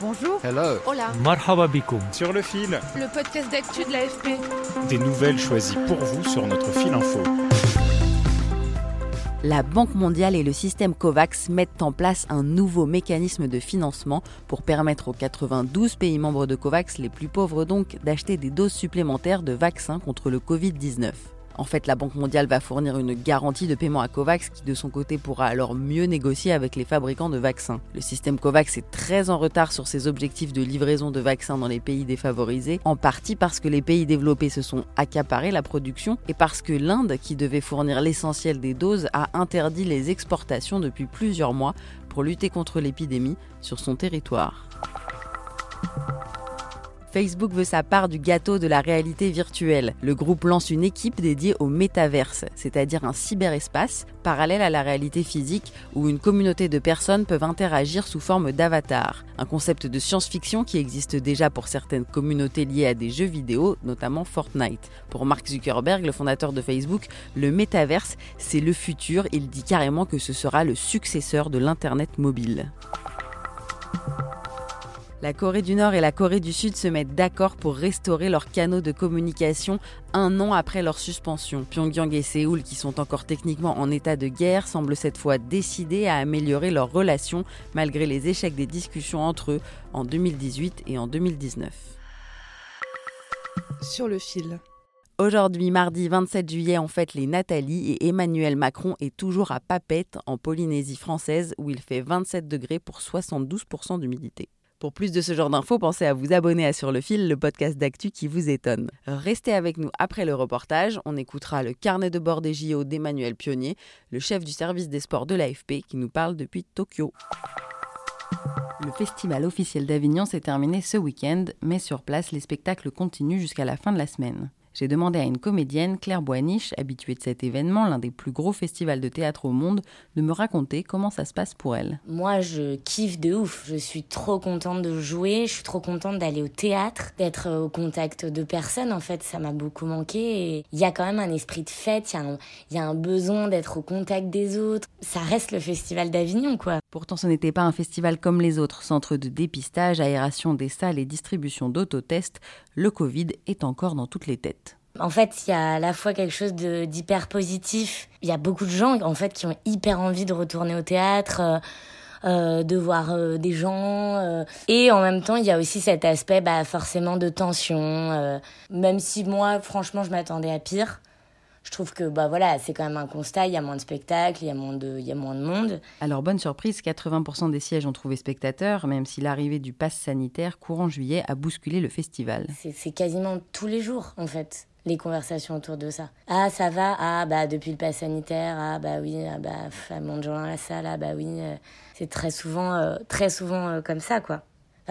Bonjour. Hello. Hola. Marhaba bikoum. Sur le fil, Le podcast d'actu de l'AFP. des nouvelles choisies pour vous sur notre fil info. La Banque mondiale et le système COVAX mettent en place un nouveau mécanisme de financement pour permettre aux 92 pays membres de COVAX, les plus pauvres donc, d'acheter des doses supplémentaires de vaccins contre le Covid-19. En fait, la Banque mondiale va fournir une garantie de paiement à COVAX qui, de son côté, pourra alors mieux négocier avec les fabricants de vaccins. Le système COVAX est très en retard sur ses objectifs de livraison de vaccins dans les pays défavorisés, en partie parce que les pays développés se sont accaparés la production et parce que l'Inde, qui devait fournir l'essentiel des doses, a interdit les exportations depuis plusieurs mois pour lutter contre l'épidémie sur son territoire. Facebook veut sa part du gâteau de la réalité virtuelle. Le groupe lance une équipe dédiée au métaverse, c'est-à-dire un cyberespace parallèle à la réalité physique où une communauté de personnes peuvent interagir sous forme d'avatar. Un concept de science-fiction qui existe déjà pour certaines communautés liées à des jeux vidéo, notamment Fortnite. Pour Mark Zuckerberg, le fondateur de Facebook, le métaverse, c'est le futur. Il dit carrément que ce sera le successeur de l'Internet mobile. La Corée du Nord et la Corée du Sud se mettent d'accord pour restaurer leurs canaux de communication un an après leur suspension. Pyongyang et Séoul, qui sont encore techniquement en état de guerre, semblent cette fois décidés à améliorer leurs relations malgré les échecs des discussions entre eux en 2018 et en 2019. Sur le fil. Aujourd'hui, mardi 27 juillet, on fête les Nathalie et Emmanuel Macron est toujours à Papette, en Polynésie française, où il fait 27 degrés pour 72% d'humidité. Pour plus de ce genre d'infos, pensez à vous abonner à Sur le fil, le podcast d'actu qui vous étonne. Restez avec nous après le reportage, on écoutera le carnet de bord des JO d'Emmanuel Pionnier, le chef du service des sports de l'AFP qui nous parle depuis Tokyo. Le festival officiel d'Avignon s'est terminé ce week-end, mais sur place, les spectacles continuent jusqu'à la fin de la semaine. J'ai demandé à une comédienne, Claire Boiniche, habituée de cet événement, l'un des plus gros festivals de théâtre au monde, de me raconter comment ça se passe pour elle. Moi, je kiffe de ouf. Je suis trop contente de jouer. Je suis trop contente d'aller au théâtre, d'être au contact de personnes. En fait, ça m'a beaucoup manqué. Il y a quand même un esprit de fête. Y il y a un besoin d'être au contact des autres. Ça reste le festival d'Avignon, quoi. Pourtant, ce n'était pas un festival comme les autres. Centre de dépistage, aération des salles et distribution d'autotests, le Covid est encore dans toutes les têtes. En fait, il y a à la fois quelque chose de- d'hyper positif. Il y a beaucoup de gens, en fait, qui ont hyper envie de retourner au théâtre. euh, euh, de voir euh, des gens euh. et en même temps il y a aussi cet aspect bah forcément de tension même si moi franchement je m'attendais à pire je trouve que bah voilà c'est quand même un constat il y a moins de spectacles il y a moins de il y a moins de monde Alors, bonne surprise, 80% des sièges ont trouvé spectateurs, même si l'arrivée du pass sanitaire courant juillet a bousculé le festival. c'est quasiment tous les jours en fait les conversations autour de ça. Ah, ça va? Ah, bah depuis le pass sanitaire. Ah, bah oui. Ah, bah pff, de gens dans la salle. Ah, bah oui. euh, C'est très souvent, euh, très souvent euh, comme ça, quoi.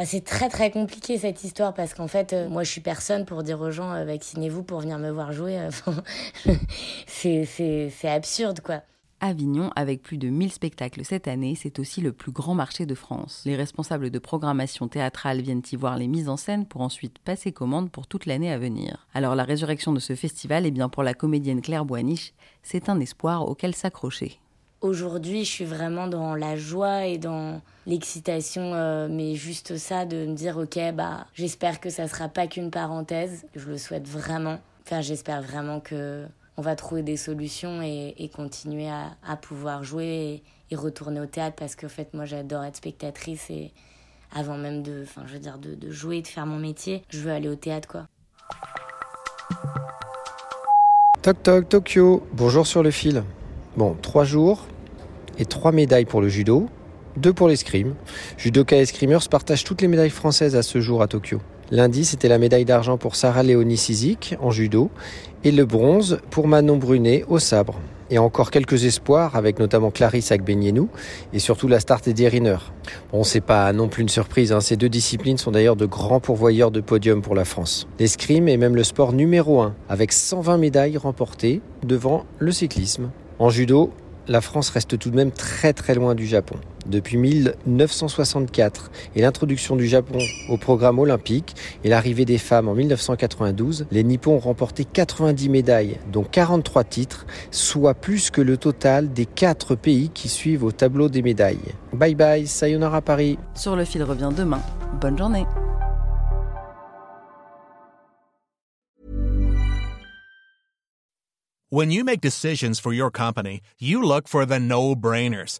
C'est très très compliqué cette histoire parce qu'en fait, moi je suis personne pour dire aux gens vaccinez-vous pour venir me voir jouer. C'est absurde, quoi. Avignon, avec plus de 1000 spectacles cette année, c'est aussi le plus grand marché de France. Les responsables de programmation théâtrale viennent y voir les mises en scène pour ensuite passer commande pour toute l'année à venir. Alors la résurrection de ce festival, eh bien pour la comédienne Claire Boiniche, c'est un espoir auquel s'accrocher. Aujourd'hui, je suis vraiment dans la joie et dans l'excitation, euh, mais juste ça, de me dire, ok, bah, j'espère que ça sera pas qu'une parenthèse. Je le souhaite vraiment. Enfin, j'espère vraiment que on va trouver des solutions et, continuer à, pouvoir jouer et, et retourner au théâtre parce qu'en fait, moi, j'adore être spectatrice et avant même de, enfin, je veux dire, de, de jouer, de faire mon métier, je veux aller au théâtre, quoi. Toc toc Tokyo, bonjour sur le fil. Bon, trois jours et trois médailles pour le judo, deux pour l'escrime. Judoka et escrimeurs partagent toutes les médailles françaises à ce jour à Tokyo. Lundi, c'était la médaille d'argent pour Sarah Léonie Sizik en judo et le bronze pour Manon Brunet au sabre. et encore quelques espoirs avec notamment Clarisse Agbenienou et surtout la start Eddie Riner. Bon, c'est pas non plus une surprise, hein. ces deux disciplines sont d'ailleurs de grands pourvoyeurs de podium pour la France. L'escrime est même le sport numéro 1 avec 120 médailles remportées devant le cyclisme. En judo, la France reste tout de même très très loin du Japon. Depuis 1964 et l'introduction du Japon au programme olympique et l'arrivée des femmes en 1992, les Nippons ont remporté 90 médailles, dont 43 titres, soit plus que le total des 4 pays qui suivent au tableau des médailles. Bye bye, sayonara Paris. Sur le fil revient demain. Bonne journée. When you make decisions for your company, you look for the no-brainers.